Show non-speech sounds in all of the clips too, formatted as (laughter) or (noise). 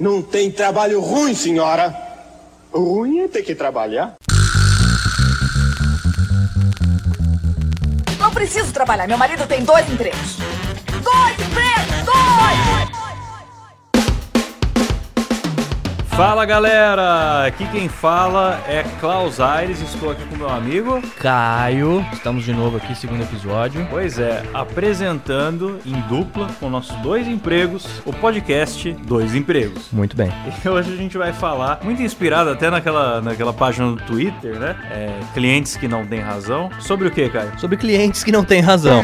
Não tem trabalho ruim, senhora. Ruim é ter que trabalhar. Não preciso trabalhar. Meu marido tem dois empregos. Dois empregos! Dois! Fala galera, aqui quem fala é Klaus Aires, estou aqui com meu amigo Caio. Estamos de novo aqui, segundo episódio. Pois é, apresentando em dupla com nossos dois empregos o podcast Dois Empregos. Muito bem. E hoje a gente vai falar, muito inspirado até naquela, naquela página do Twitter, né? É, clientes que não têm razão. Sobre o que, Caio? Sobre clientes que não têm razão.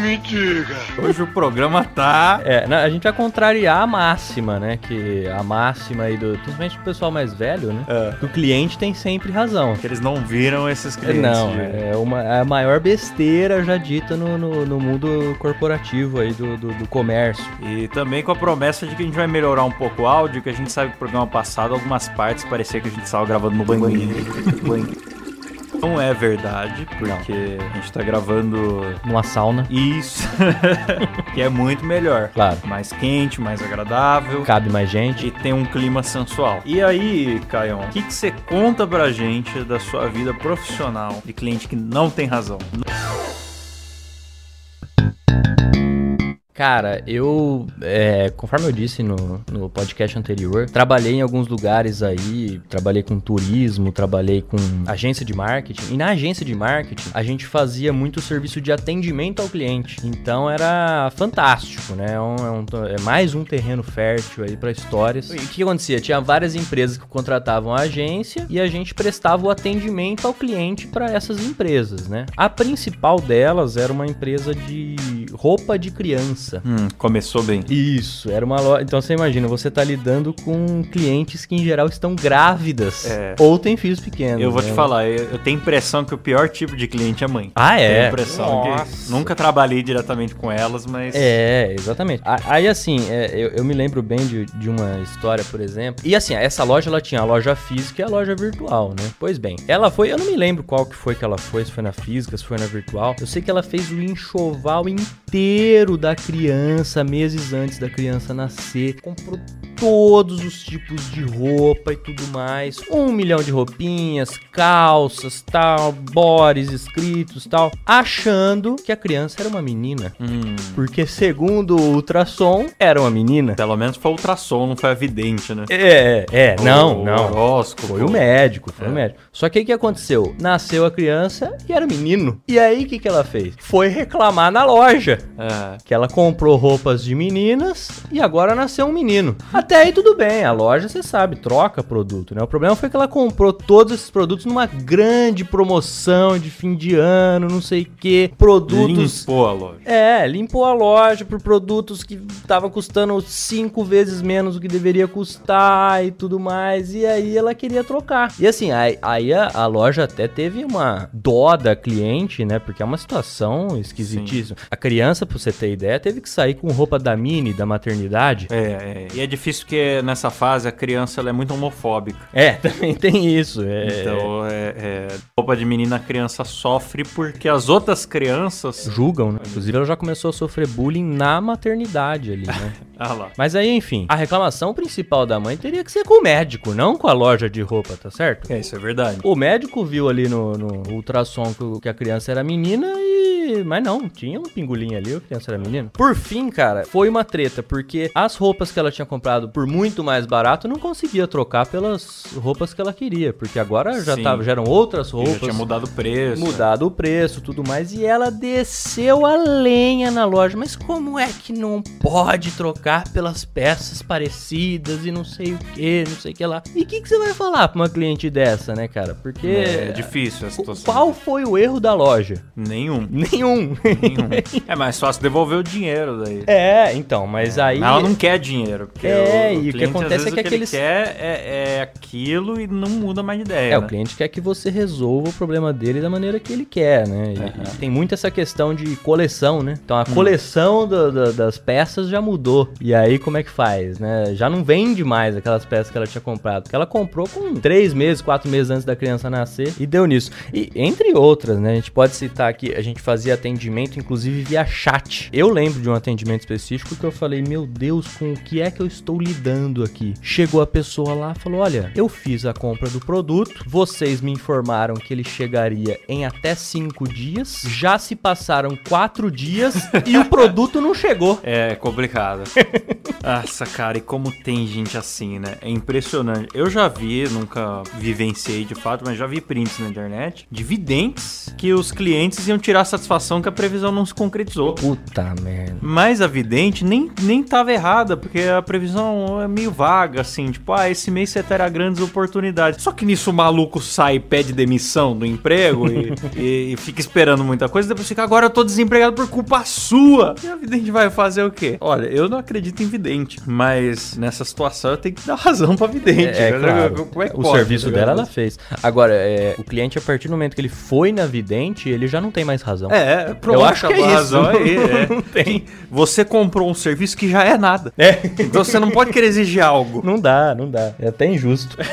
Hoje o programa tá. É, a gente vai contrariar a máxima, né? Que a máxima aí do. Principalmente do pessoal mais velho, né? É, Que o cliente tem sempre razão. que eles não viram esses clientes. Não, de- é uma, é a maior besteira já dita no, no, no mundo corporativo aí do, do, do comércio. E também com a promessa de que a gente vai melhorar um pouco o áudio, que a gente sabe que o programa passado, algumas partes parecia que a gente estava gravando no banheiro. (laughs) Não é verdade, porque a gente tá gravando Numa sauna, isso, (laughs) que é muito melhor. claro. Mais quente, mais agradável. Cabe mais gente. E tem um clima sensual. E aí, Caião, o que que você conta pra gente da sua vida profissional de cliente que não tem razão? Cara, eu, é, conforme eu disse no, no podcast anterior, trabalhei em alguns lugares aí, trabalhei com turismo, trabalhei com agência de marketing. E na agência de marketing, a gente fazia muito serviço de atendimento ao cliente. Então era fantástico, né? É, um- é um- é mais um terreno fértil aí para histórias. E o que acontecia? Tinha várias empresas que contratavam a agência e a gente prestava o atendimento ao cliente para essas empresas, né? A principal delas era uma empresa de roupa de criança. Hum, começou bem. Isso, era uma loja. Então você imagina, você tá lidando com clientes que em geral estão grávidas É. ou têm filhos pequenos. Eu vou te né? falar, eu, eu tenho impressão que o pior tipo de cliente é mãe. Ah, Tenho é? impressão que Nossa. nunca trabalhei diretamente com elas, mas É, exatamente. Aí assim, é, eu, eu me lembro bem de, de uma história, por exemplo. E assim, essa loja ela tinha a loja física e a loja virtual, né? Pois bem, ela foi, eu não me lembro qual que foi que ela foi, se foi na física, se foi na virtual. Eu sei que ela fez o enxoval inteiro da criança meses antes da criança nascer. Comprou todos os tipos de roupa e tudo mais. Um milhão de roupinhas, calças, tal, bores escritos, tal, achando que a criança era uma menina. hum, Porque segundo o ultrassom, era uma menina. pelo menos foi o ultrassom, não foi evidente, né? É, é, não, O não. horóscopo. Foi o médico, foi É. o médico. Só que o que aconteceu? Nasceu a criança e era menino. E aí o que, que ela fez? Foi reclamar na loja. É, Que ela comprou roupas de meninas e agora nasceu um menino. Até (laughs) aí tudo bem, a loja, você sabe, troca produto, né? O problema foi que ela comprou todos esses produtos numa grande promoção de fim de ano, não sei o que. Produtos. limpou a loja. É, limpou a loja por produtos que estavam custando cinco vezes menos do que deveria custar e tudo mais. E aí ela queria trocar. E assim, aí, aí a, a loja até teve uma dó da cliente, né? Porque é uma situação esquisitíssima. A criança, pra você ter ideia, teve que sair com roupa da mini, da maternidade. É, é, e é difícil porque nessa fase a criança é muito homofóbica. É, (laughs) também tem isso. É, Então, é, é, roupa de menina a criança sofre porque as outras crianças. julgam, né? Inclusive, ela já começou a sofrer bullying na maternidade ali, né? (laughs) Ah lá. Mas aí, enfim, a reclamação principal da mãe teria que ser com o médico, não com a loja de roupa, tá certo? É, isso é verdade. O médico viu ali no, no ultrassom que, que a criança era menina e. Mas não, tinha um pingolim ali, a criança era menina. Por fim, cara, foi uma treta, porque as roupas que ela tinha comprado por muito mais barato não conseguia trocar pelas roupas que ela queria, porque agora já, Sim. tava, já eram outras Já roupas. tinha mudado o preço. Mudado o preço, tudo mais, e ela desceu a lenha na loja. Mas como é que não pode trocar pelas peças parecidas e não sei o que, não sei o que lá? E o que, que você vai falar pra uma cliente dessa, né, cara? Porque. É difícil a situação. Qual foi o erro da loja? Nenhum. (laughs) Nenhum. Nenhum. (laughs) é mais fácil devolver o dinheiro daí. é, então, mas aí. Ela não quer dinheiro. É, o, o e o que acontece é que o que aqueles- ele quer é, é aquilo e não muda mais de ideia. É, né? o cliente quer que você resolva o problema dele da maneira que ele quer, né? E, e tem muito essa questão de coleção, né? Então a Hum. coleção do- do- das peças já mudou. E aí como é que faz, né? Já não vende mais aquelas peças que ela tinha comprado. Porque ela comprou com três meses, quatro meses antes da criança nascer e deu nisso. E entre outras, né? A gente pode citar aqui, a gente fazia atendimento, inclusive via chat. Eu lembro de um atendimento específico que eu falei, meu Deus, com o que é que eu estou lidando aqui? Chegou a pessoa lá e falou: Olha, eu fiz a compra do produto, vocês me informaram que ele chegaria em até cinco dias, já se passaram quatro dias e o produto não chegou. (laughs) É complicado. (laughs) Nossa, cara, e como tem gente assim, né? É impressionante. Eu já vi, nunca vivenciei de fato, mas já vi prints na internet de videntes que os clientes iam tirar satisfação que a previsão não se concretizou. Puta merda. Mas a vidente nem, nem tava errada, porque a previsão é meio vaga, assim, tipo, ah, esse mês você terá grandes oportunidades. Só que nisso o maluco sai e pede demissão do emprego e, (laughs) e- e fica esperando muita coisa, depois fica, agora eu tô desempregado por culpa sua. E a vidente vai fazer o quê? Olha, eu não acredito em vidente, mas nessa situação eu tenho que dar razão pra vidente. É, é claro. Como é que o pode, serviço dela ela fez. Agora, é, o cliente, a partir do momento que ele foi na vidente, ele já não tem mais razão. É, pronto, Eu acho que é isso. razão aí. (laughs) é. Tem. Você comprou um serviço que já é nada. É. Então você não pode querer exigir algo. Não dá, não dá. É até injusto. (laughs)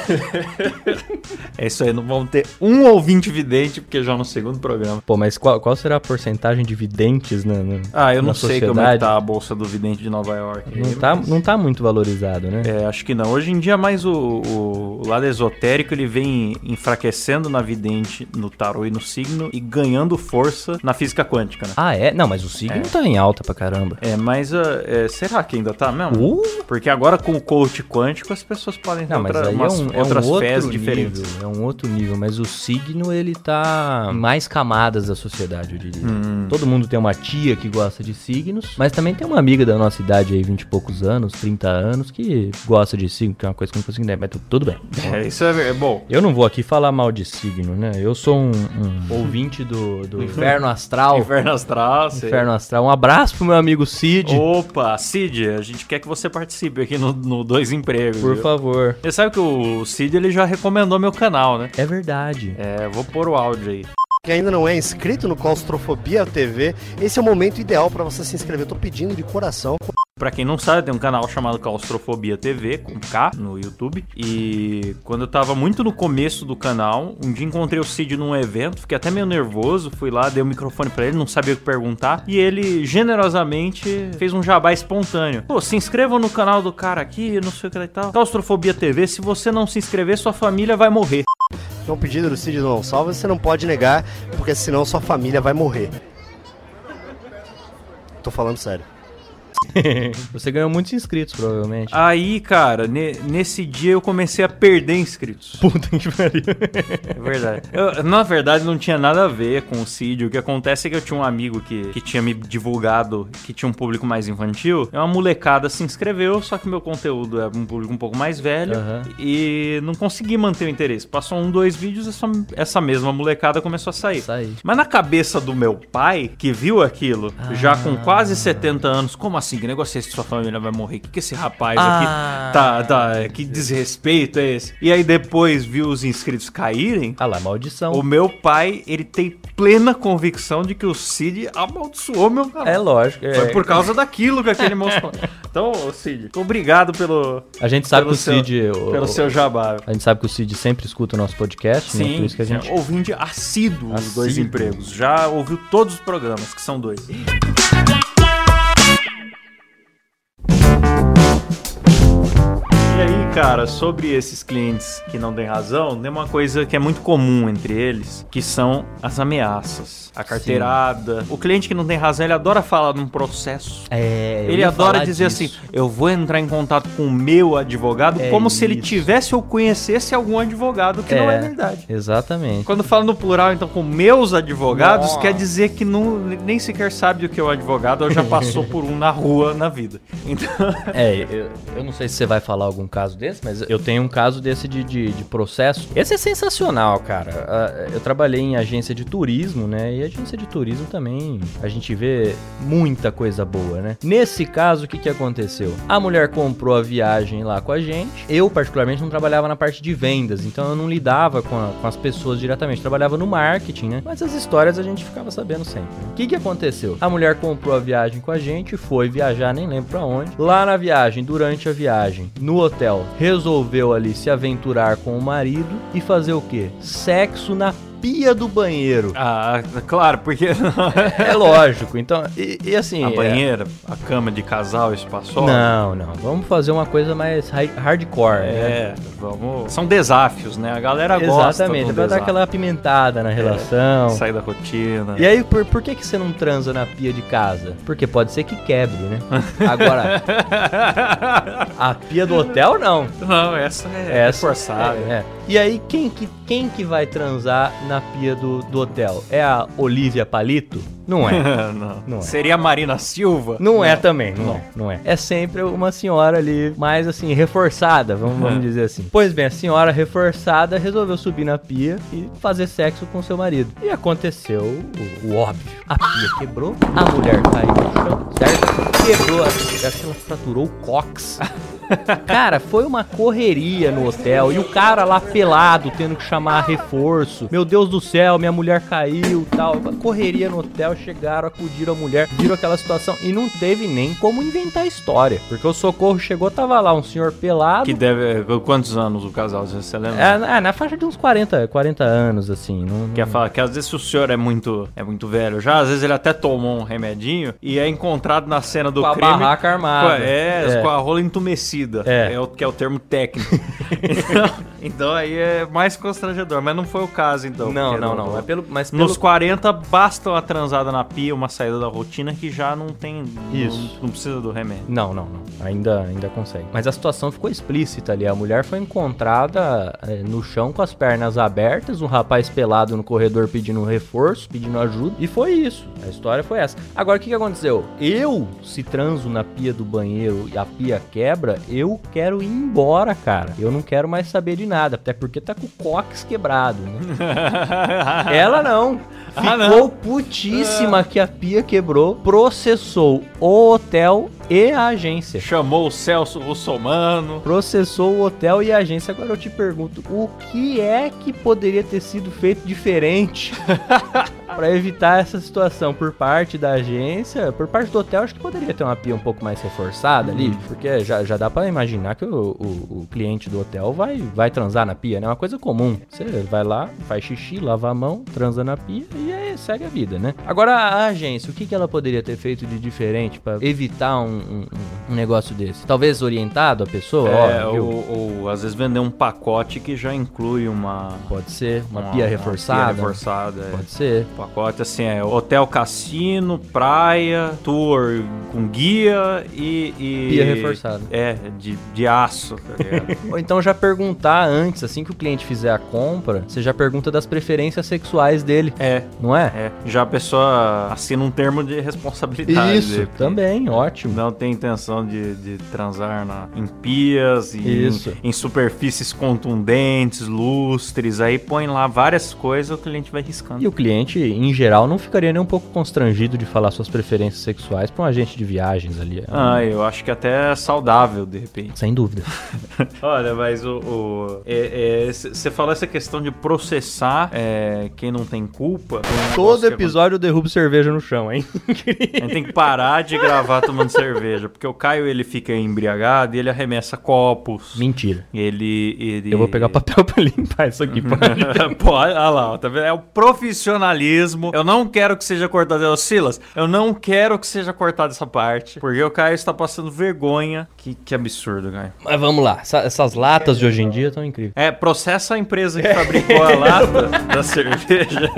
É isso aí, não vamos ter um ouvinte vidente, porque já no segundo programa. Pô, mas qual, qual será a porcentagem de videntes na, na- Ah, eu não sei como é tá a bolsa do vidente de Nova York. Não tá, não tá muito valorizado, né? É, acho que não. Hoje em dia, mais o, o- o lado esotérico ele vem enfraquecendo na vidente, no tarô e no signo e ganhando força na física quântica, né? Ah, é? Não, mas o signo tá em alta pra caramba. É, mas ah, é, será que ainda tá mesmo? Uh! Porque agora com o coach quântico as pessoas podem ter Não, outra- umas- é um, é um outras outro fés nível, diferentes. é um outro nível, mas o signo ele tá em mais camadas da sociedade, eu diria. Hum. Todo mundo tem uma tia que gosta de signos, mas também tem uma amiga da nossa idade aí, 20 e poucos anos, 30 anos, que gosta de signo, que é uma coisa que eu não consigo entender, mas tu- tudo bem. É, isso é, é bom. Eu não vou aqui falar mal de signo, né? Eu sou um, um ouvinte do, do Inferno Astral. Inferno Astral, sei. Inferno Astral. Um abraço pro meu amigo Cid, Opa, Cid, a gente quer que você participe aqui no, no Dois Empregos. por viu? favor. Você sabe que o Cid ele já recomendou meu canal, né? É verdade. É, vou pôr o áudio aí. Que ainda não é inscrito no Claustrofobia TV, esse é o momento ideal para você se inscrever. Eu tô pedindo de coração. Pra quem não sabe, tem um canal chamado Claustrofobia TV, com K, no YouTube. E quando eu tava muito no começo do canal, um dia encontrei o Cid num evento, fiquei até meio nervoso, fui lá, dei o microfone pra ele, não sabia o que perguntar. E ele, generosamente, fez um jabá espontâneo. Pô, se inscrevam no canal do cara aqui, não sei o que e tal. Claustrofobia TV, se você não se inscrever, sua família vai morrer. É um pedido do Cid salva, você não pode negar, porque senão sua família vai morrer. Tô falando sério. (laughs) Você ganhou muitos inscritos, provavelmente. Aí, cara, ne- nesse dia eu comecei a perder inscritos. Puta que pariu. É verdade. Eu, na verdade, não tinha nada a ver com o Cid. O que acontece é que eu tinha um amigo que, que tinha me divulgado que tinha um público mais infantil. E uma molecada se inscreveu, só que meu conteúdo é um público um pouco mais velho. Aham. E não consegui manter o interesse. Passou um, dois vídeos e essa, essa mesma molecada começou a sair. Saí. Mas na cabeça do meu pai, que viu aquilo, já com Ah. quase 70 anos, como assim? Que negócio é esse que sua família vai morrer? Que que esse rapaz Ah. aqui tá, tá. Que desrespeito é esse? E aí depois viu os inscritos caírem. Ah lá, maldição. O meu pai, ele tem plena convicção de que o Cid amaldiçoou meu canal. É lógico. é- Foi por causa daquilo que aquele falou. (laughs) Então, Cid, obrigado pelo. A gente sabe que o seu- Cid. o- Pelo seu jabá. A gente sabe que o Cid sempre escuta o nosso podcast, né? Sim, Por isso que a gente. ouvinte assíduo dos dois Assíduo. empregos. Já ouviu todos os programas, que são dois. Cara, sobre esses clientes que não têm razão, tem uma coisa que é muito comum entre eles, que são as ameaças. A carteirada. O cliente que não tem razão, ele adora falar num processo. É, Ele adora dizer disso. assim: eu vou entrar em contato com o meu advogado, É como se ele isso. tivesse ou conhecesse algum advogado, que não é É. verdade. Exatamente. Quando fala no plural, então, com meus advogados, Nossa. quer dizer que não, nem sequer sabe o que é o advogado ou já passou (laughs) por um na rua na vida. Então, É, eu, eu não sei se você vai falar algum caso desse, mas eu tenho um caso desse de, de, de processo. Esse é sensacional, cara. Ah, Eu trabalhei em agência de turismo, né? E agência de turismo também a gente vê muita coisa boa, né? Nesse caso, o que, que aconteceu? A mulher comprou a viagem lá com a gente. Eu, particularmente, não trabalhava na parte de vendas, então eu não lidava com, a- com as pessoas diretamente. Trabalhava no marketing, né? Mas as histórias a gente ficava sabendo sempre. né? O que, que aconteceu? A mulher comprou a viagem com a gente, foi viajar, nem lembro pra onde. Lá na viagem, durante a viagem, no hotel, resolveu ali se aventurar com o marido e fazer o quê? Sexo na pia do banheiro. Ah, claro, porque (laughs) É lógico. Então, e, e assim. a é- banheira, a cama de casal espaçosa. Não, não. Vamos fazer uma coisa mais hardcore, né? É, vamos. São desafios, né? A galera gosta. Exatamente, um pra dar desafio. aquela apimentada na relação. Sair da rotina. E aí, por, por que, que você não transa na pia de casa? Porque pode ser que quebre, né? Agora, (laughs) a pia do hotel, não. Não, essa é Essa forçada. É, é. E aí, quem que, quem que vai transar na pia do, do hotel? É a Olivia Palito? Não é. (laughs) não. Não é. Seria a Marina Silva? Não é também, não, é, não é. É sempre uma senhora ali mais assim, reforçada, vamos, vamos dizer assim. Pois bem, a senhora reforçada resolveu subir na pia e fazer sexo com seu marido. E aconteceu o, o óbvio. A pia quebrou, a mulher caiu no chão, certo? Quebrou, acho que ela fraturou o cox. (laughs) (laughs) Cara, foi uma correria no hotel e o cara lá pelado tendo que chamar reforço. Meu Deus do céu, minha mulher caiu, tal. Correria no hotel, chegaram, acudiram a mulher, viram aquela situação e não teve nem como inventar história, porque o socorro chegou, tava lá um senhor pelado. Que deve. Quantos anos o casal? Você lembra? É, na- na faixa de uns 40, 40 anos, assim. Não, Quer falar que às vezes se o senhor é muito, é muito velho já, às vezes ele até tomou um remedinho e é encontrado na cena do Com a crime. barraca armada. com a- é, É. com a rola entumecida. É. É. o que é o termo técnico. então, (laughs) então aí é mais constrangedor, mas não foi o caso então. Não, não, no- não. É pelo, mas pelo... Nos 40 basta uma transada na pia, uma saída da rotina que já não tem. Isso. Não, não precisa do remédio. Não, não, não. Ainda, ainda consegue. Mas a situação ficou explícita ali. A mulher foi encontrada eh, no chão com as pernas abertas, um rapaz pelado no corredor pedindo reforço, pedindo ajuda. E foi isso. A história foi essa. Agora, o que, que aconteceu? Eu, se transo na pia do banheiro e a pia quebra, eu quero ir embora, cara. Eu não quero mais saber de nada. Até porque tá com o cox quebrado, né? (laughs) Ela não. Ficou Ah, putíssima que a pia quebrou, processou o hotel e a agência. Chamou o Celso Russomano. Processou o hotel e a agência. Agora eu te pergunto, o que é que poderia ter sido feito diferente (laughs) para evitar essa situação por parte da agência? Por parte do hotel, acho que poderia ter uma pia um pouco mais reforçada ali, porque já, já dá para imaginar que o, o- o cliente do hotel vai, vai transar na pia, né? É uma coisa comum. Você vai lá, faz xixi, lava a mão, transa na pia e aí segue a vida, né? Agora a agência, o que, que ela poderia ter feito de diferente para evitar um, um- um negócio desse? Talvez orientado a pessoa, É, ó, ou, ou às vezes vender um pacote que já inclui uma. Pode ser, uma, pia reforçada. pia reforçada, é. Pode ser. Pacote assim é hotel cassino, praia, tour com guia e. e- Pia reforçada. É, de, de aço, tá ligado? (laughs) Ou então já perguntar antes, assim que o cliente fizer a compra, você já pergunta das preferências sexuais dele, é. Não é? É, já a pessoa assina um termo de responsabilidade. Isso, também, ótimo. Não tem intenção de, de transar na, em pias e em, em superfícies contundentes, lustres. Aí põe lá várias coisas o cliente vai riscando. E o cliente, em geral, não ficaria nem um pouco constrangido de falar suas preferências sexuais para um agente de viagens ali. Ah, eu acho que até é saudável, de repente. Sem dúvida. (laughs) Olha, mas o. Você falou essa questão de processar é, quem não tem culpa. Um Todo episódio eu derrubo cerveja no chão, hein? (laughs) A gente tem que parar de gravar tomando cerveja, porque o Caio ele fica embriagado e ele arremessa copos. Mentira. Ele, ele. Eu vou pegar papel pra limpar isso aqui, pode? (laughs) Pô, olha lá, ó, tá vendo? É o profissionalismo. Eu não quero que seja cortado. Ô, Silas, eu não quero que seja cortada essa parte. Porque o Caio está passando vergonha. Que, que absurdo, Caio. Mas vamos lá. Essa- essas latas de hoje em dia estão incríveis. É, processa a empresa que fabricou a lata (laughs) da cerveja.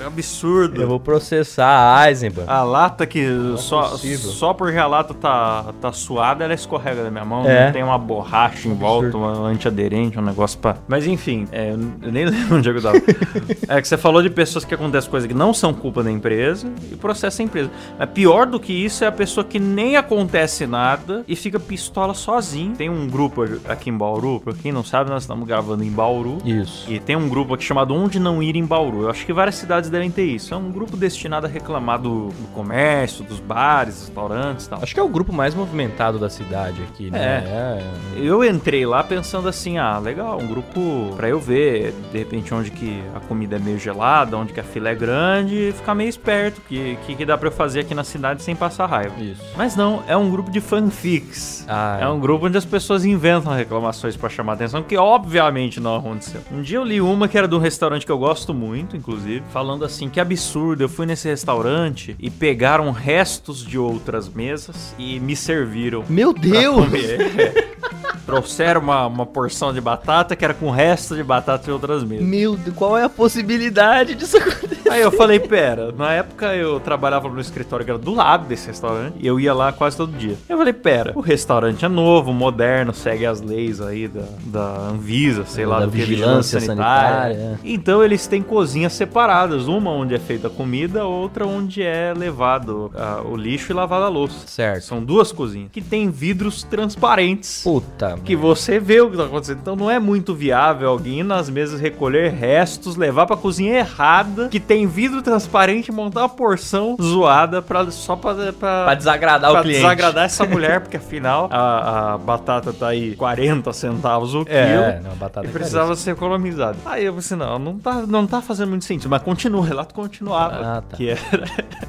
É absurdo. Eu vou processar a Eisenbahn. A lata que só, é possível. só porque a lata tá, tá suada, ela escorrega da minha mão. É. Não tem uma borracha em volta, um antiaderente, um negócio pra. Mas enfim, é, eu nem (laughs) lembro onde é que eu tava. (laughs) é que você falou de pessoas que acontecem coisas que não são culpa da empresa e processa a empresa. Mas pior do que isso é a pessoa que nem acontece nada e fica pistola sozinho. Tem um grupo aqui em Bauru, pra quem não sabe, nós estamos gravando em Bauru. Isso. E tem um grupo aqui chamado Onde Não Ir em Bauru. Eu acho que várias cidades devem devem ter isso. É um grupo destinado a reclamar do, do comércio, dos bares, restaurantes e tal. Acho que é o grupo mais movimentado da cidade aqui, né? É. Eu entrei lá pensando assim, ah, legal, um grupo pra eu ver, de repente onde que a comida é meio gelada, onde que a fila é grande, e ficar meio esperto, que que, que dá pra eu fazer aqui na cidade sem passar raiva. Isso. Mas não, é um grupo de fanfics. Ah, é um grupo onde as pessoas inventam reclamações pra chamar atenção, que obviamente não aconteceu. Um dia eu li uma que era de um restaurante que eu gosto muito, inclusive, falando assim, que absurdo, eu fui nesse restaurante e pegaram restos de outras mesas e me serviram. Meu Deus! comer. (laughs) É. Trouxeram uma, uma porção de batata que era com resto de batata de outras mesas. Meu Deus, qual é a possibilidade disso acontecer? Aí eu falei, pera, na época eu trabalhava no escritório que era do lado desse restaurante e eu ia lá quase todo dia. Eu falei, pera, o restaurante é novo, moderno, segue as leis aí da, da Anvisa, sei lá, Da do que, vigilância sanitária. Então eles têm cozinhas separadas, uma onde é feita a comida, outra onde é levado ah, o lixo e lavada a louça. Certo. São duas cozinhas que tem vidros transparentes. Puta, Que você vê o que tá acontecendo. Então não é muito viável alguém ir nas mesas recolher restos, levar pra cozinha errada, que tem vidro transparente montar uma porção zoada pra, só pra, pra, Pra desagradar pra o cliente. desagradar essa (laughs) mulher, porque afinal a, a batata tá aí 40 centavos o É, quilo. não, batata E é precisava ser economizado. Aí eu pensei, não, não tá, não tá fazendo muito sentido. Mas continua, o relato continuava. Ah, tá. Que era,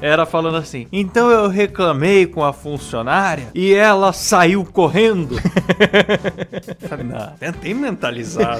(laughs) era falando assim. Então eu reclamei com a funcionária e ela saiu correndo. (laughs) Falei, não, tentei mentalizar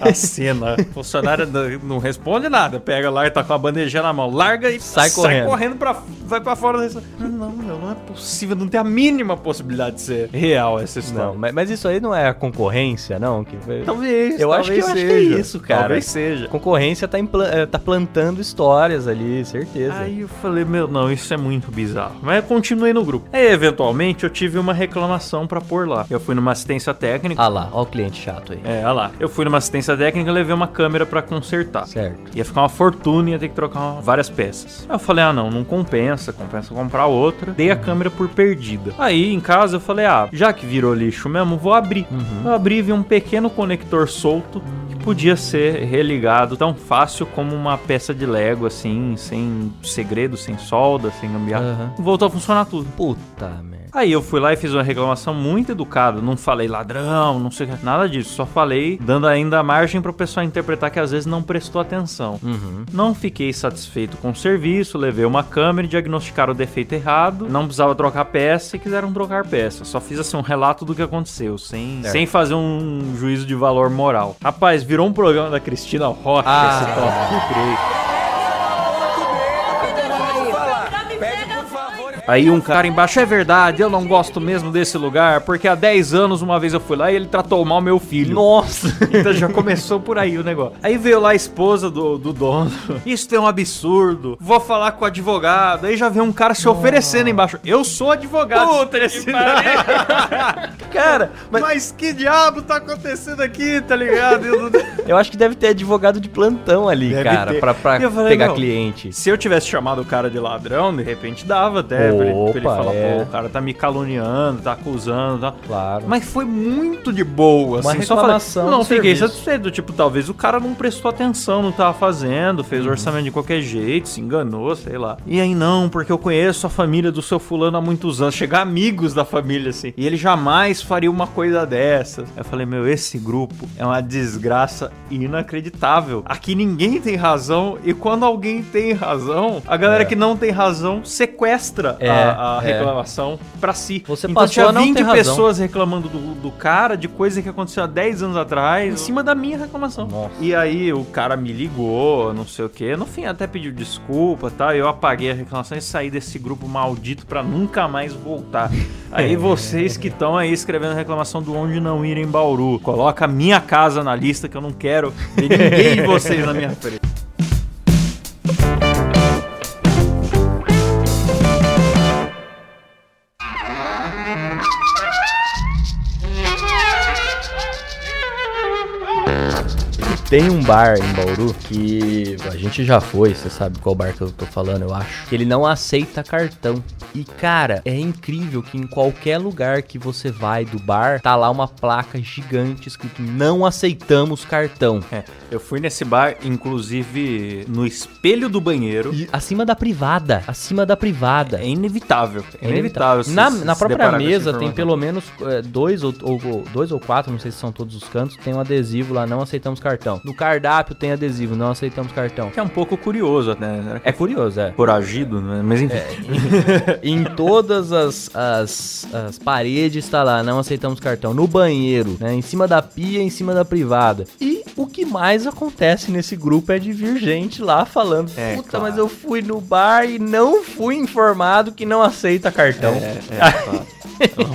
a, a cena. A funcionária não, não responde nada. Pega lá e tá com a bandejinha na mão. Larga e Sai correndo. pra, vai pra fora da restaurante. Não, meu, não é possível. Não tem a mínima possibilidade de ser real essa história. Não, mas, mas isso aí não é a concorrência, não? Que foi- Talvez. Eu acho que- talvez eu acho que é isso, cara. Talvez seja. A concorrência tá, eh, tá plantando histórias ali, certeza. Aí eu falei, meu, não, isso é muito bizarro. Mas eu continuei no grupo. Aí, eventualmente, eu tive uma reclamação pra pôr lá. Eu fui numa assistência técnica. Ah lá, ó o cliente chato aí. É, olha lá. Eu fui numa assistência técnica e levei uma câmera pra consertar. Certo. Ia ficar uma fortuna, ia ter que trocar várias peças. Aí eu falei, ah não, não compensa, compensa comprar outra. Dei a câmera por perdida. Aí em casa eu falei, ah, já que virou lixo mesmo, vou abrir. Eu abri e vi um pequeno conector solto que podia ser religado tão fácil como uma peça de Lego, assim, sem segredo, sem solda, sem gambiarra. Aham. Voltou a funcionar tudo. Puta merda. Aí eu fui lá e fiz uma reclamação muito educada. Não falei ladrão, não sei o que, nada disso. Só falei dando ainda margem pro pessoal interpretar que às vezes não prestou atenção. Uhum. Não fiquei satisfeito com o serviço, levei uma câmera e diagnosticaram o defeito errado. Não precisava trocar peça e quiseram trocar peça. Só fiz assim um relato do que aconteceu, sem, Certo. sem fazer um juízo de valor moral. Rapaz, virou um programa da Cristina Rocha Ah. esse tópico, eu creio. Aí um cara embaixo, é verdade, eu não gosto mesmo desse lugar, porque há 10 anos uma vez eu fui lá e ele tratou mal meu filho. Nossa! (laughs) Então já começou por aí o negócio. Aí veio lá a esposa do, do dono. (laughs) Isso é um absurdo. Vou falar com o advogado. Aí já veio um cara se oferecendo embaixo. Eu sou advogado. Puta, esse (laughs) Cara, mas... que diabo tá acontecendo aqui, tá ligado? Eu não- Eu acho que deve ter advogado de plantão ali, Deve cara, ter. pra, pra falei, pegar cliente. Se eu tivesse chamado o cara de ladrão, de repente dava até. Pra ele, pra ele falar, é. pô, o cara tá me caluniando, tá acusando, tá. Claro. Mas foi muito de boa, Uma assim. Só falei, não fiquei serviço. satisfeito. Tipo, talvez o cara não prestou atenção, não tava fazendo, fez Uhum. o orçamento de qualquer jeito, se enganou, sei lá. E aí, não, porque eu conheço a família do seu fulano há muitos anos. Chegar amigos da família, assim. E ele jamais faria uma coisa dessas. Aí eu falei, meu, esse grupo é uma desgraça inacreditável. Aqui ninguém tem razão. E quando alguém tem razão, a galera É. que não tem razão sequestra É, a, a é. reclamação pra si. Você então passou tinha a não 20 ter razão. pessoas reclamando do, do cara, de coisa que aconteceu há 10 anos atrás, em cima da minha reclamação. Nossa. E aí o cara me ligou, não sei o que. No fim até pediu desculpa, tá? Eu apaguei a reclamação e saí desse grupo maldito pra nunca mais voltar. Aí (laughs) vocês que estão aí escrevendo reclamação do onde não ir em Bauru, coloca a minha casa na lista que eu não quero ver ninguém de vocês na minha frente. Tem um bar em Bauru que a gente já foi, você sabe qual bar que eu tô falando, eu acho. Que ele não aceita cartão. E cara, é incrível que em qualquer lugar que você vai do bar, tá lá uma placa gigante escrito não aceitamos cartão. É, eu fui nesse bar, inclusive no espelho do banheiro. E acima da privada, acima da privada. É inevitável. É inevitável. se- Na, se na própria mesa tem pelo menos é, dois ou, ou- dois ou quatro, não sei se são todos os cantos, tem um adesivo lá, não aceitamos cartão. No cardápio tem adesivo, não aceitamos cartão. Que é um pouco curioso, né? É curioso, é. Coragido, né? Mas enfim. em todas as, as, as paredes tá lá, não aceitamos cartão. No banheiro, né? Em cima da pia, em cima da privada. E o que mais acontece nesse grupo é de vir gente lá falando: É, Puta, claro. mas eu fui no bar e não fui informado que não aceita cartão. É, é, claro. (laughs)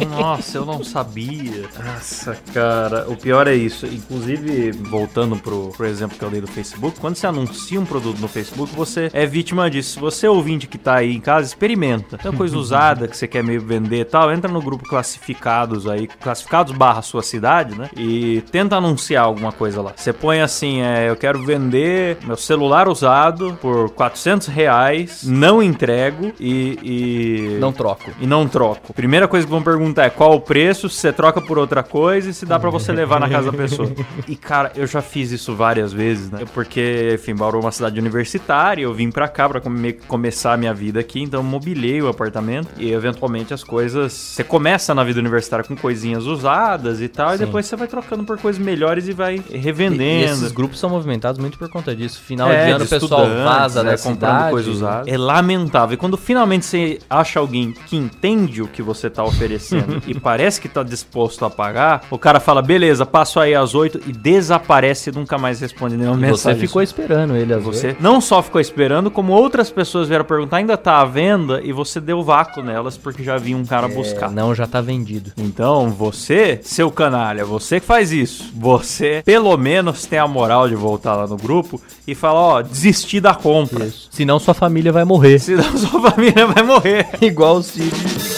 Nossa, eu não sabia. Nossa, cara, o pior é isso. Inclusive, voltando pro, pro exemplo que eu dei do Facebook, quando você anuncia um produto no Facebook, você é vítima disso. Se você ouvinte que tá aí em casa, experimenta. Tem uma coisa (laughs) usada que você quer meio vender e tal, entra no grupo classificados aí, classificados barra sua cidade, né? E tenta anunciar alguma coisa lá. Você põe assim, é, eu quero vender meu celular usado por 400 reais, não entrego e... e... Não troco. e não troco. Primeira coisa que vão perguntar é qual o preço, se você troca por outra coisa e se dá pra você levar na casa da pessoa. (laughs) E cara, eu já fiz isso várias vezes, né? Porque, enfim, Bauru é uma cidade universitária, eu vim pra cá pra come- começar a minha vida aqui, então eu mobilei o apartamento e eventualmente as coisas, você começa na vida universitária com coisinhas usadas e tal, e Sim. depois você vai trocando por coisas melhores e vai E, revendendo. e esses grupos são movimentados muito por conta disso. Final É, de ano o pessoal vaza né, da comprando cidade. coisa usada. É lamentável. E quando finalmente você acha alguém que entende o que você tá oferecendo e parece que tá disposto a pagar, o cara fala, beleza, passo aí às oito e desaparece e nunca mais responde nenhuma E você mensagem. ficou esperando ele às Você vezes. não só ficou esperando, como outras pessoas vieram perguntar, ainda tá à venda, e você deu vácuo nelas porque já vinha um cara buscar. Não, já tá vendido. Então, você, seu canalha, você que faz isso, você pelo menos tem a moral de voltar lá no grupo e falar, ó, desistir da compra. Isso. Senão sua família vai morrer. Senão (laughs) sua família vai morrer. Igual o Cid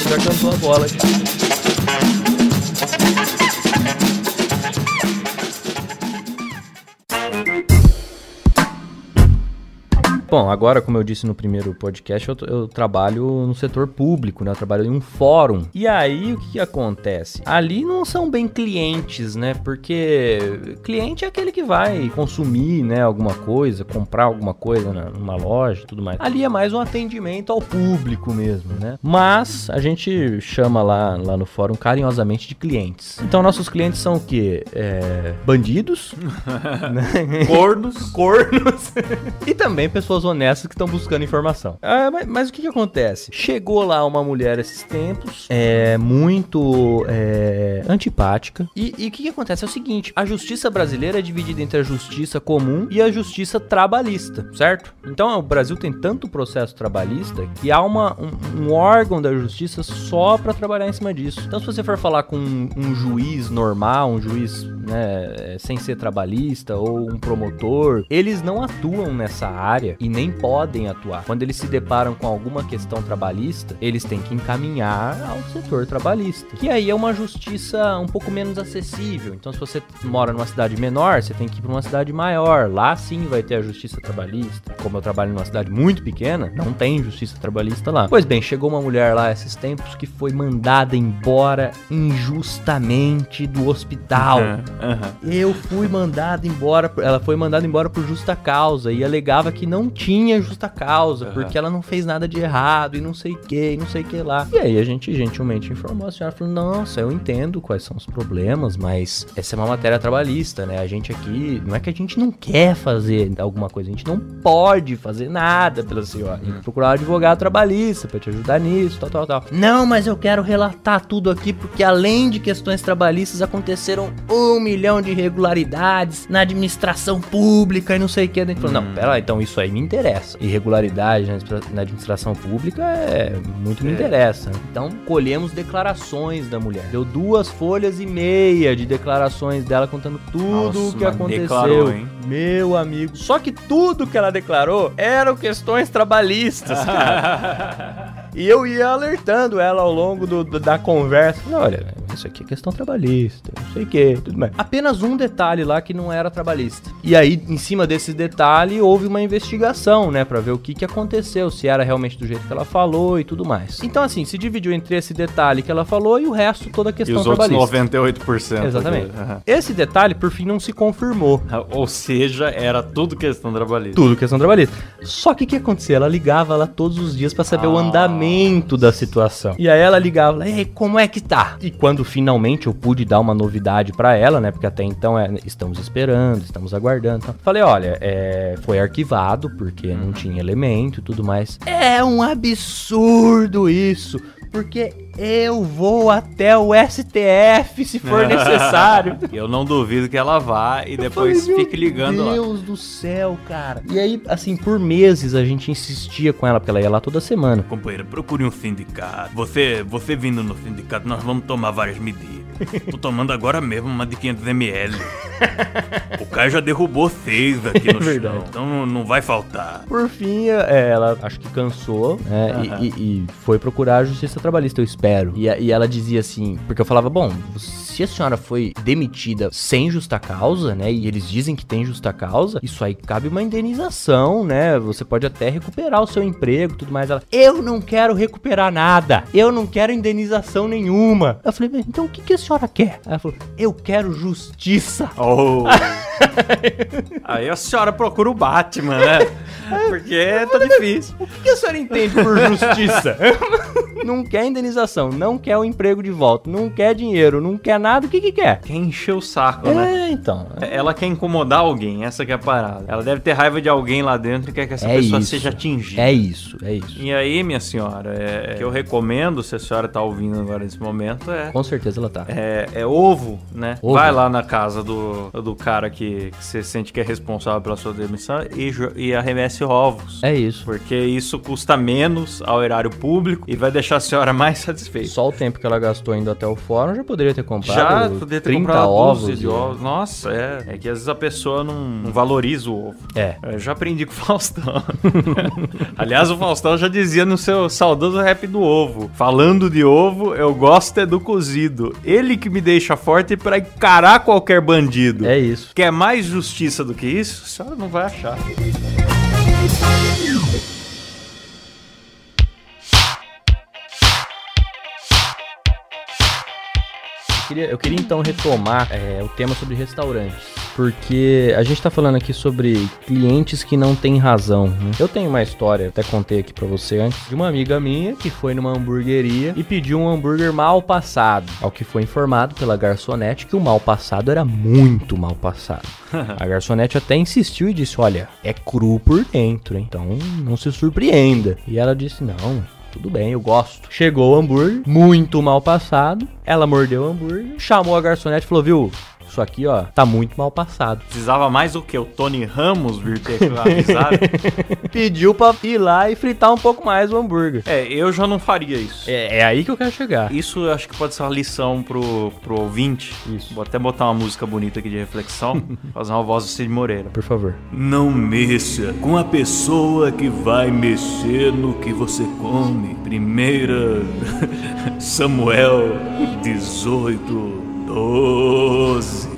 já cantou a bola. to the Bom, agora, como eu disse no primeiro podcast, eu, eu trabalho no setor público, né? Eu trabalho em um fórum. E aí, o que, que acontece? Ali não são bem clientes, né? Porque cliente é aquele que vai consumir, né? Alguma coisa, comprar alguma coisa na- numa loja e tudo mais. Ali é mais um atendimento ao público mesmo, né? Mas a gente chama lá, lá no fórum carinhosamente de clientes. Então, nossos clientes são o quê? É, bandidos, (laughs) né? Cornos. cornos (laughs) e também pessoas honestas que estão buscando informação. Ah, mas, mas o que, que acontece? Chegou lá uma mulher esses tempos, é muito é, antipática. E e o que, que acontece? É o seguinte: a justiça brasileira é dividida entre a justiça comum e a justiça trabalhista, certo? Então o Brasil tem tanto processo trabalhista que há uma, um, um órgão da justiça só para trabalhar em cima disso. Então, se você for falar com um, um juiz normal, um juiz né, sem ser trabalhista ou um promotor, eles não atuam nessa área e nem podem atuar. Quando eles se deparam com alguma questão trabalhista, eles têm que encaminhar ao setor trabalhista. Que aí é uma justiça um pouco menos acessível. Então, se você mora numa cidade menor, você tem que ir para uma cidade maior. Lá sim vai ter a justiça trabalhista. Como eu trabalho numa cidade muito pequena, não tem justiça trabalhista lá. Pois bem, chegou uma mulher lá esses tempos que foi mandada embora injustamente do hospital. Aham. Eu fui mandado embora, ela foi mandada embora por justa causa e alegava que não tinha justa causa, Aham. porque ela não fez nada de errado e não sei o que, e não sei o que lá. E aí a gente gentilmente informou a senhora, falou, nossa, eu entendo quais são os problemas, mas essa é uma matéria trabalhista, né? A gente aqui, não é que a gente não quer fazer alguma coisa, a gente não pode fazer nada pela senhora. Que procurar um advogado trabalhista pra te ajudar nisso, tal, tal, tal. Não, mas eu quero relatar tudo aqui, porque além de questões trabalhistas, aconteceram um milhão de irregularidades na administração pública e não sei o que. A gente falou, não, pera lá, então isso aí interessa. Irregularidade na administra- na administração pública é muito me É. interessa. Então colhemos declarações da mulher. Deu duas folhas e meia de declarações dela contando tudo o que aconteceu. declarou, hein? Meu amigo. Só que tudo que ela declarou eram questões trabalhistas, (laughs) cara. E eu ia alertando ela ao longo do- da conversa. Olha, isso aqui é questão trabalhista, não sei o que, tudo bem. Apenas um detalhe lá que não era trabalhista. E aí, em cima desse detalhe, houve uma investigação, né, pra ver o que que aconteceu, se era realmente do jeito que ela falou e tudo mais. Então, assim, se dividiu entre esse detalhe que ela falou e o resto toda a E questão os outros trabalhista. 98%. Exatamente. Aham. Esse detalhe, por fim, não se confirmou. Ou seja, era tudo questão trabalhista. Tudo questão trabalhista. Só que o que acontecia? Ela ligava lá todos os dias pra saber o andamento da situação. E aí ela ligava ei, como é que tá? E quando finalmente eu pude dar uma novidade pra ela, né? Porque até então é, estamos esperando, estamos aguardando. Então, falei, olha, é, foi arquivado porque não tinha elemento e tudo mais. É um absurdo isso. Porque eu vou até o STF se for (laughs) necessário. Eu não duvido que ela vá e depois falei, fique "Meu ligando lá. Deus do céu, cara. E aí, assim, por meses a gente insistia com ela, porque ela ia lá toda semana. Companheiro, procure um sindicato. Você, você vindo no sindicato, nós vamos tomar várias medidas. Tô tomando agora mesmo uma de 500ml. O Caio já derrubou seis aqui (laughs) no verdade. chão, então não- vai faltar. Por fim, é, ela acho que cansou, né? e-. E, e foi procurar a justiça trabalhista, eu espero. E, e ela dizia assim, porque eu falava, bom, se a senhora foi demitida sem justa causa, né? E eles dizem que tem justa causa, isso aí cabe uma indenização, né? Você pode até recuperar o seu emprego e tudo mais. Ela, eu não quero recuperar nada, eu não quero indenização nenhuma. Eu falei, "Mas então o que, que a senhora quer? Ela falou, eu quero justiça. Oh. Aí a senhora procura o Batman, né? (laughs) Porque tá difícil. O que a senhora entende por justiça? (laughs) não quer indenização, não quer o emprego de volta, não quer dinheiro, não quer nada, o que que quer? Quer encher o saco, né? É, então. Ela quer incomodar alguém, essa que é a parada. Ela deve ter raiva de alguém lá dentro e quer que essa É pessoa isso. seja atingida. É isso, é isso. E aí, minha senhora, é, que eu recomendo, se a senhora tá ouvindo agora nesse momento, é. Com certeza ela tá. É, é ovo, né? Ovo. Vai lá na casa do, do cara que, que você sente que é responsável pela sua demissão e, e arremesse ovos. É isso. Porque isso custa menos ao erário público e vai deixar a senhora mais (laughs) satisfeita. Só o tempo que ela gastou indo até o fórum já poderia ter comprado Já poderia ter 30 comprado ovos. ovos de e- ovos. Nossa, é. É que às vezes a pessoa não, não valoriza o ovo. É. Eu já aprendi com o Faustão. (laughs) Aliás, o Faustão já dizia no seu saudoso rap do ovo: Falando de ovo, eu gosto é do cozido. Ele que me deixa forte pra encarar qualquer bandido. É isso. Quer mais justiça do que isso? A senhora não vai achar. Queria, eu queria então retomar é, o tema sobre restaurantes. Porque a gente tá falando aqui sobre clientes que não têm razão. né? Eu tenho uma história, até contei aqui pra você antes, de uma amiga minha que foi numa hamburgueria e pediu um hambúrguer mal passado. Ao que foi informado pela garçonete que o mal passado era muito mal passado. (laughs) A garçonete até insistiu e disse: Olha, é cru por dentro, hein? então não se surpreenda. E ela disse: Não, tudo bem, eu gosto. Chegou o hambúrguer, muito mal passado. Ela mordeu o hambúrguer, chamou a garçonete e falou: Viu, isso aqui, ó, tá muito mal passado. Precisava mais do que o Tony Ramos vir ter avisado. (laughs) Pediu pra ir lá e fritar um pouco mais o hambúrguer. é, eu já não faria isso. É, é aí que eu quero chegar. Isso eu acho que pode ser uma lição pro, pro ouvinte. Isso. Vou até botar uma música bonita aqui de reflexão. (laughs) fazer uma voz do Cid Moreira. Por favor. Não mexa com a pessoa que vai mexer no que você come. Primeira (laughs) Samuel 18, 12.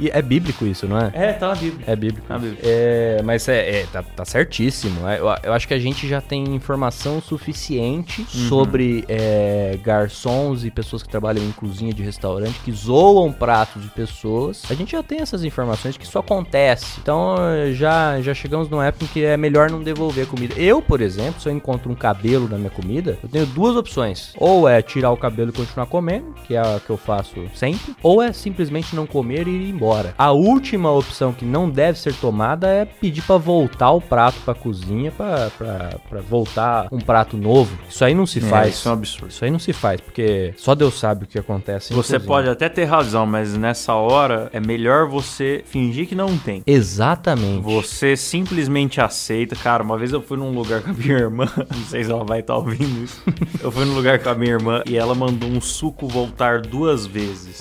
E é bíblico isso, não é? É, tá na Bíblia. É bíblico. Na Bíblia. É, mas é, é, tá, tá certíssimo. É, Eu, eu acho que a gente já tem informação suficiente sobre é, garçons e pessoas que trabalham em cozinha de restaurante que zoam pratos de pessoas. A gente já tem essas informações que isso acontece. Então já, já chegamos numa época em que é melhor não devolver comida. Eu, por exemplo, se eu encontro um cabelo na minha comida, eu tenho duas opções. Ou é tirar o cabelo e continuar comendo, que é a que eu faço sempre, ou é simplesmente não comer e ir embora. A última opção que não deve ser tomada é pedir pra voltar o prato pra cozinha pra voltar um prato novo. Isso aí não se É, faz. isso é um absurdo. Isso aí não se faz, porque só Deus sabe o que acontece. Você cozinha. pode até ter razão, mas nessa hora é melhor você fingir que não tem. Exatamente. Você simplesmente aceita. Cara, uma vez eu fui num lugar (laughs) com a minha irmã. (laughs) Não sei se ela vai estar ouvindo isso. Eu fui num lugar com a minha irmã e ela mandou um suco voltar duas vezes.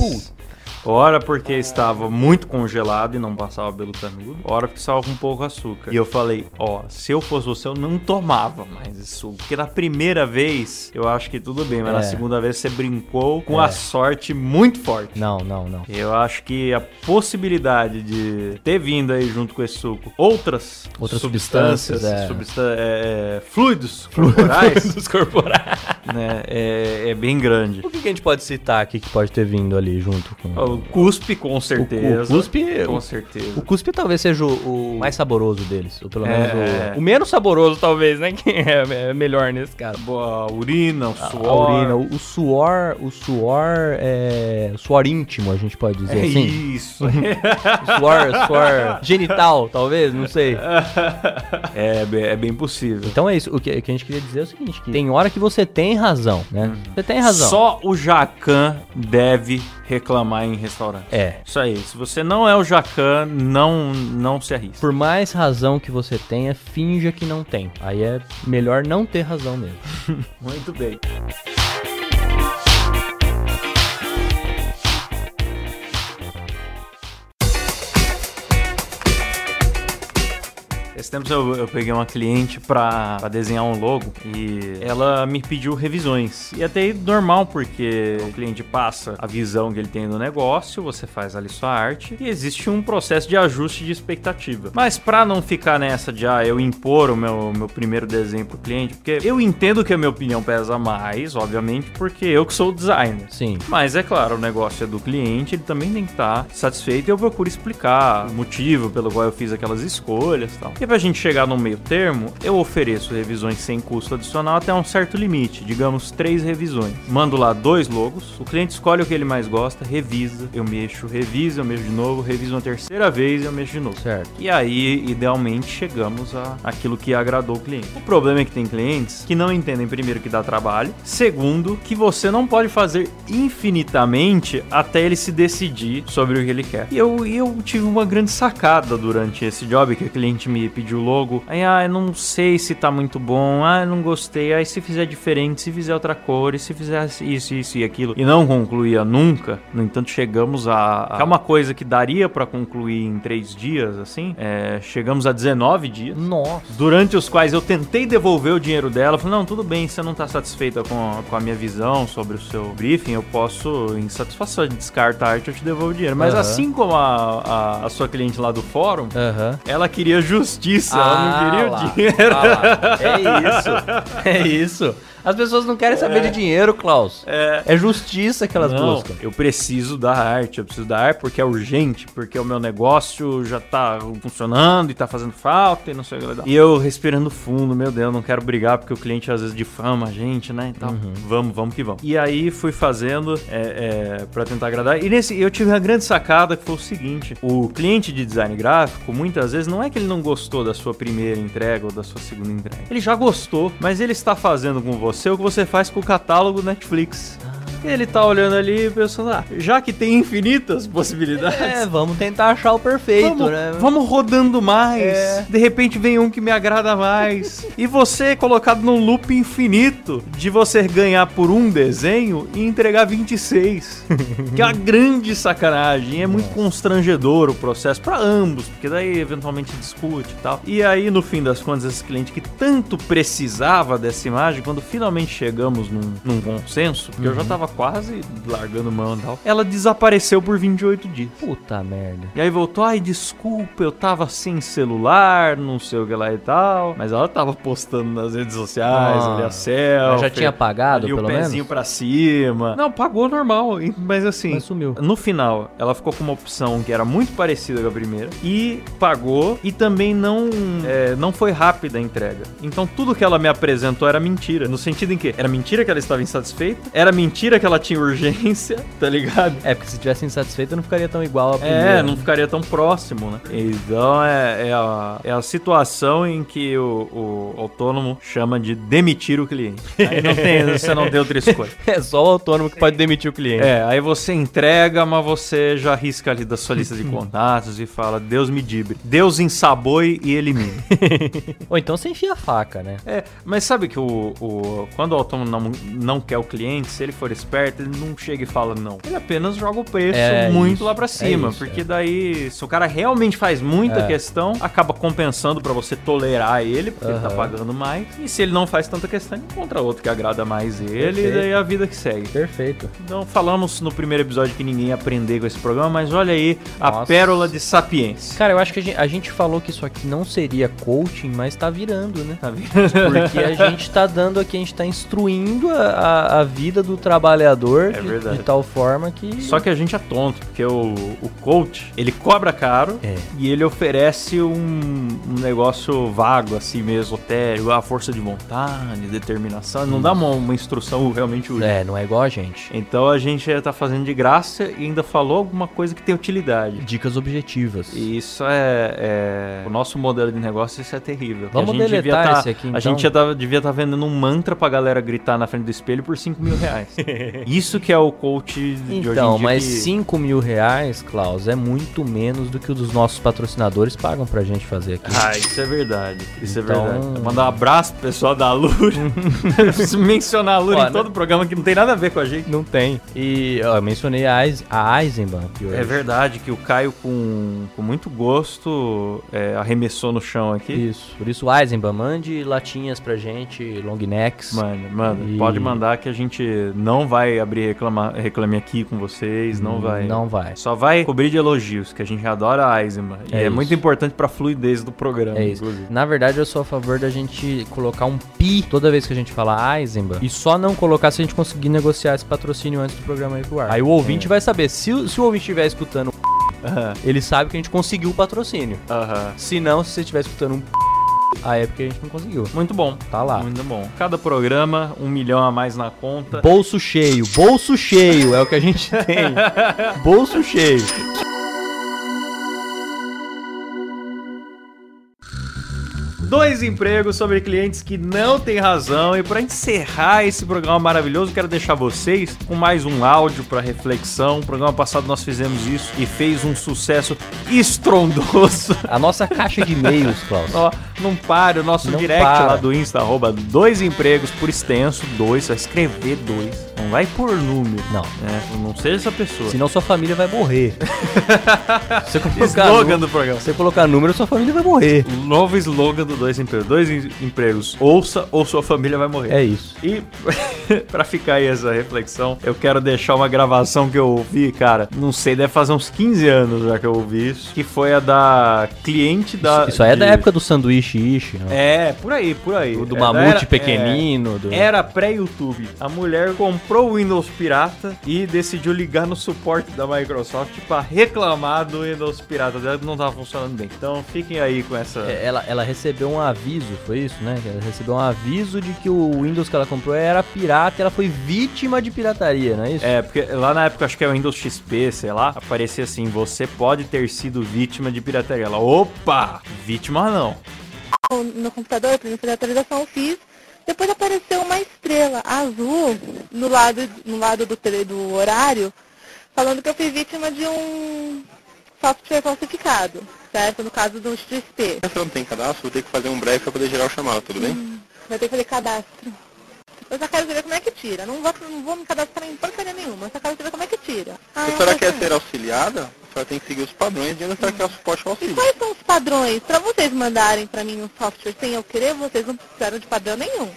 Ora porque estava muito congelado e não passava pelo canudo, ora porque estava com pouco açúcar. E eu falei, ó, se eu fosse você, eu não tomava mais esse suco. Porque na primeira vez, eu acho que tudo bem, mas na É. segunda vez você brincou com É. a sorte muito forte. Não, não, não. Eu acho que a possibilidade de ter vindo aí junto com esse suco outras, Outras substâncias, é. substan- é, é, fluidos corporais, (laughs) Dos corporais. né, é, é bem grande. O que, que a gente pode citar aqui que pode ter vindo ali junto com. O cuspe, com certeza. o cuspe- com o- certeza. O cuspe talvez seja o, o mais saboroso deles. Ou pelo É. menos o, o menos saboroso, talvez, né? (laughs) Que é, é melhor nesse caso. Boa, urina, o A- suor. A urina, o, o suor, o suor é. Suor íntimo, a gente pode dizer É assim. isso. (laughs) O suor, suor genital, talvez, não sei. (laughs) é, bem- é bem possível. Então é isso. O que, o a gente queria dizer é o seguinte: que tem hora que você tem razão, né? Você tem razão. Só o Jacan deve reclamar em restaurante. É. Isso aí. Se você não é o Jacan, não, não se arrisca. Por mais razão que você tenha, finja que não tem. Aí é melhor não ter razão mesmo. (laughs) Muito bem. Esse tempo eu, eu peguei uma cliente pra, pra desenhar um logo e ela me pediu revisões. E até aí normal, porque o cliente passa a visão que ele tem do negócio, você faz ali sua arte e existe um processo de ajuste de expectativa. Mas pra não ficar nessa de ah, eu impor o meu, meu primeiro desenho pro cliente, porque eu entendo que a minha opinião pesa mais, obviamente, porque eu que sou o designer. Sim. Mas é claro, o negócio é do cliente, ele também tem que estar satisfeito e eu procuro explicar o motivo pelo qual eu fiz aquelas escolhas e tal. E pra gente chegar no meio termo, eu ofereço revisões sem custo adicional até um certo limite, digamos três revisões. Mando lá dois logos, o cliente escolhe o que ele mais gosta, revisa, eu mexo, revisa, eu mexo de novo, reviso uma terceira vez e eu mexo de novo. Certo. E aí, idealmente, chegamos a aquilo que agradou o cliente. O problema é que tem clientes que não entendem, primeiro, que dá trabalho, segundo, que você não pode fazer infinitamente até ele se decidir sobre o que ele quer. E eu, eu tive uma grande sacada durante esse job, que o cliente me pediu o logo. Aí, ah, eu não sei se tá muito bom, ah, eu não gostei, aí se fizer diferente, se fizer outra cor, e se fizer isso, isso e aquilo, e não concluía nunca, no entanto, chegamos a... a... É uma coisa que daria pra concluir em três dias, assim, é, chegamos a 19 dias. Nossa. Durante os quais eu tentei devolver o dinheiro dela, falei, não, tudo bem, você não tá satisfeita com a, com a minha visão sobre o seu briefing, eu posso, em satisfação de descarta a arte, eu te devolvo o dinheiro. Mas Aham. assim como a, a, a sua cliente lá do fórum, Aham. ela queria justiça, não Ah, queria lá. o dinheiro. Ah. É isso. É isso. As pessoas não querem saber de dinheiro, Klaus. É. É justiça que elas Não, buscam. eu preciso da arte, eu preciso da arte porque é urgente, porque o meu negócio já tá funcionando e tá fazendo falta e não sei o que lá. E eu respirando fundo, meu Deus, não quero brigar porque o cliente às vezes difama a gente, né? Então, vamos, vamos que vamos. E aí fui fazendo é, é, para tentar agradar. E nesse eu tive uma grande sacada que foi o seguinte: o cliente de design gráfico, muitas vezes, não é que ele não gostou da sua primeira entrega ou da sua segunda entrega. Ele já gostou, mas ele está fazendo com você o que você faz com o catálogo Netflix. Ele tá olhando ali e pensando, ah, já que tem infinitas possibilidades. É, vamos tentar achar o perfeito, Vamos, né? vamos rodando mais. É. De repente vem um que me agrada mais. (laughs) e você é colocado num loop infinito de você ganhar por um desenho e entregar 26. (laughs) que é uma grande sacanagem. É muito constrangedor o processo pra ambos, porque daí eventualmente discute e tal. E aí, no fim das contas, esse cliente que tanto precisava dessa imagem, quando finalmente chegamos num, num consenso, porque eu já tava quase largando mão e tal, ela desapareceu por 28 dias. Puta merda. E aí voltou, ai, desculpa, eu tava sem celular, não sei o que lá e tal. Mas ela tava postando nas redes sociais, Ah, ali a selfie. mas já tinha apagado, ali pelo o pezinho menos? pra cima. Não, pagou normal, e- mas assim... Mas sumiu. No final, ela ficou com uma opção que era muito parecida com a primeira e pagou e também não, é, não foi rápida a entrega. Então tudo que ela me apresentou era mentira. No sentido em que era mentira que ela estava insatisfeita, era mentira que ela tinha urgência, (laughs) tá ligado? É, porque se tivesse insatisfeito não ficaria tão igual a primeira. É, não ficaria tão próximo, né? Então é, é, a, é a situação em que o, o autônomo chama de demitir o cliente. Aí não tem, (laughs) você não tem outra escolha. É só o autônomo que pode demitir o cliente. É, aí você entrega, mas você já risca ali da sua lista de (laughs) contatos e fala: Deus me dibre. Deus ensaboe e elimine. Ou então você enfia a faca, né? É, mas sabe que o, o- quando o autônomo não, não quer o cliente, se ele for esse esperto, ele não chega e fala não. Ele apenas joga o preço É muito isso, lá pra é cima. isso, porque é. daí, se o cara realmente faz muita É. questão, acaba compensando pra você tolerar ele, porque ele tá pagando mais. E se ele não faz tanta questão, encontra outro que agrada mais ele, e Perfeito. daí é a vida que segue. Perfeito. Então falamos no primeiro episódio que ninguém ia aprender com esse programa, mas olha aí a Nossa. pérola de sapiência. Cara, eu acho que a gente, a gente falou que isso aqui não seria coaching, mas tá virando, né? Tá vendo? Porque a gente tá dando aqui, a gente tá instruindo a, a, a vida do trabalhador É de, verdade. de tal forma que. Só que a gente é tonto, porque o, o coach, ele cobra caro É. e ele oferece um, um negócio vago, assim mesmo, esotérico, a força de vontade, determinação. Não dá uma, uma instrução realmente útil. É, não é igual a gente. Então a gente tá fazendo de graça e ainda falou alguma coisa que tem utilidade. Dicas objetivas. E isso é, é- O nosso modelo de negócio, isso é terrível. Vamos a gente deletar tá- esse aqui, A então. gente já tava- devia estar vendendo um mantra pra galera gritar na frente do espelho por 5 mil reais. (laughs) isso que é o coach de Então, mas que- 5 mil reais, Klaus, é muito menos do que os nossos patrocinadores pagam pra gente fazer aqui. Ah, isso é verdade. Isso Então- é verdade. Mandar um abraço pro pessoal da. (laughs) Preciso mencionar a Lura Ó, em todo né? o programa que não tem nada a ver com a gente. Não tem. E ó, eu mencionei a, Eis- a Eisenbahn aqui hoje. É verdade que o Caio, com, com muito gosto, é, arremessou no chão aqui. Isso. Por isso, Eisenbahn, mande latinhas pra gente, long necks. Mano, mano, E- pode mandar que a gente não vai abrir reclama, reclame aqui com vocês, não vai. Não vai. Só vai cobrir de elogios, que a gente adora a Eisenman. E É é isso. muito importante pra fluidez do programa, É isso. inclusive. Na verdade, eu sou a favor da gente colocar um pi toda vez que a gente fala Eisenbahn. E só não colocar se a gente conseguir negociar esse patrocínio antes do programa ir pro ar. Aí o ouvinte vai saber. Se, o- se o ouvinte estiver escutando, Aham. ele sabe que a gente conseguiu o patrocínio. Aham. Se não, se você estiver escutando um aí é porque a gente não conseguiu. Muito bom. Tá lá. Muito bom. Cada programa, um milhão a mais na conta. Bolso cheio, bolso cheio é o que a gente (laughs) tem. bolso cheio. Dois empregos sobre clientes que não têm razão. E para encerrar esse programa maravilhoso, quero deixar vocês com mais um áudio para reflexão. No programa passado nós fizemos isso e fez um sucesso estrondoso. A nossa caixa de e-mails, Klaus. Ó, não pare o nosso Não direct para. lá do Insta, arroba dois empregos por extenso, dois, vai escrever dois. Não vai por número. Não. né? Não seja essa pessoa. Senão sua família vai morrer. (laughs) Você colocar, Slogan nu- do programa. se você colocar número, sua família vai morrer. Novo slogan do Dois Empregos. Dois em- empregos. Ouça ou sua família vai morrer. É isso. E (laughs) pra ficar aí essa reflexão, eu quero deixar uma gravação que eu ouvi, cara. Não sei, deve fazer uns 15 anos já que eu ouvi isso. Que foi a da cliente da. Isso aí é da época do sanduíche ishi, né? É, por aí, por aí. do, do É, mamute era- pequenino. do... é, era pré-YouTube. A mulher comprou o Windows pirata e decidiu ligar no suporte da Microsoft pra reclamar do Windows pirata dela que não tava funcionando bem. Então fiquem aí com essa. É, Ela, ela recebeu um aviso, foi isso, né? Ela recebeu um aviso de que o Windows que ela comprou era pirata e ela foi vítima de pirataria, não é isso? É, porque lá na época, acho que é o Windows XP, sei lá, aparecia assim, você pode ter sido vítima de pirataria. Ela, opa, vítima não. no computador para fazer a atualização, eu fiz. Depois apareceu uma estrela azul no lado, no lado do, do horário, falando que eu fui vítima de um software falsificado, certo? No caso do XP. Se eu não tem cadastro, vou ter que fazer um breve para poder gerar o chamado, tudo bem? Vai ter que fazer cadastro. Eu só quero saber como é que tira. Não vou, não vou me cadastrar em porcaria nenhuma. Eu só quero saber como é que tira. Ah, a senhora quer ser auxiliada, senhora tem que seguir os padrões de onde a quer o suporte ao E auxílio. quais são os padrões? Para vocês mandarem para mim um software sem eu querer, vocês não precisaram de padrão nenhum.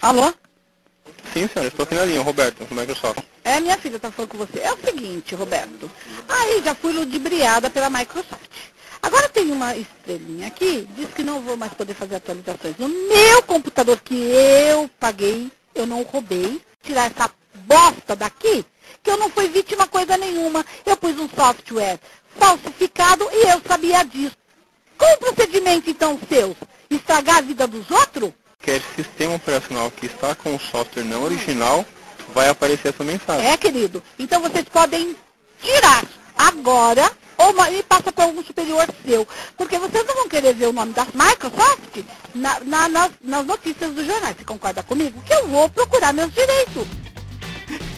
Alô? Sim, senhora, estou aqui na linha, Roberto, do Microsoft. É, minha filha tá falando com você. É o seguinte, Roberto. Aí já fui ludibriada pela Microsoft. Agora tem uma estrelinha aqui, diz que não vou mais poder fazer atualizações no meu computador que eu paguei, eu não roubei. Tirar essa bosta daqui, que eu não fui vítima coisa nenhuma. Eu pus um software falsificado e eu sabia disso. Qual o procedimento então seu? Estragar a vida dos outros? Quer sistema operacional que está com o software não original, vai aparecer essa mensagem. É, querido. Então vocês podem tirar agora ou ma- e passa para algum superior seu. Porque vocês não vão querer ver o nome da Microsoft na- na- nas, nas notícias dos jornais. Você concorda comigo? Que eu vou procurar meus direitos.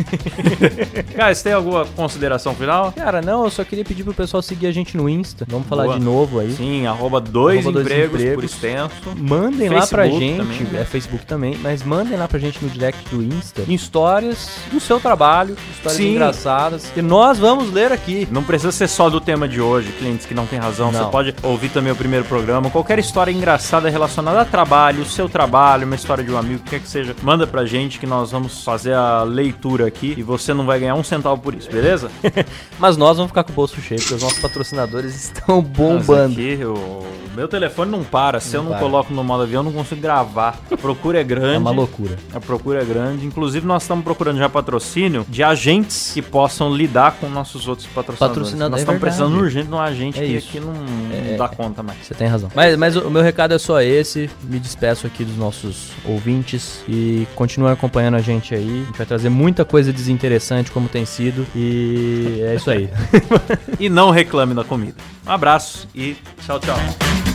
(laughs) Cara, você tem alguma consideração final? Cara, não, eu só queria pedir pro pessoal seguir a gente no Insta. Vamos falar Boa. de novo aí. Sim, arroba dois, Arroba dois empregos, por extenso. Mandem lá pra Facebook gente, também, né? é Facebook também, mas mandem lá pra gente no direct do Insta histórias do seu trabalho, histórias Sim. engraçadas, que nós vamos ler aqui. Não precisa ser só do tema de hoje, clientes que não tem razão. Não. Você pode ouvir também o primeiro programa. Qualquer história engraçada relacionada a trabalho, seu trabalho, uma história de um amigo, o que quer que seja, manda pra gente que nós vamos fazer a leitura aqui e você não vai ganhar um centavo por isso, beleza? (laughs) Mas nós vamos ficar com o bolso cheio, porque os nossos patrocinadores estão Mas bombando. aqui, o meu telefone não para. Se Não eu não para. coloco no modo avião, eu não consigo gravar. A procura é grande. (laughs) É uma loucura. A procura é grande. Inclusive, nós estamos procurando já patrocínio de agentes que possam lidar com nossos outros patrocinadores. Patrocinador, nós é estamos verdade. precisando urgente de um agente É que isso. aqui não, É, não dá conta mais. Você tem razão. Mas, mas o o meu recado é só esse. Me despeço aqui dos nossos ouvintes e continuem acompanhando a gente aí. A gente vai trazer muita coisa desinteressante, como tem sido. E é isso aí. (laughs) E não reclame da comida. Um abraço e tchau, tchau.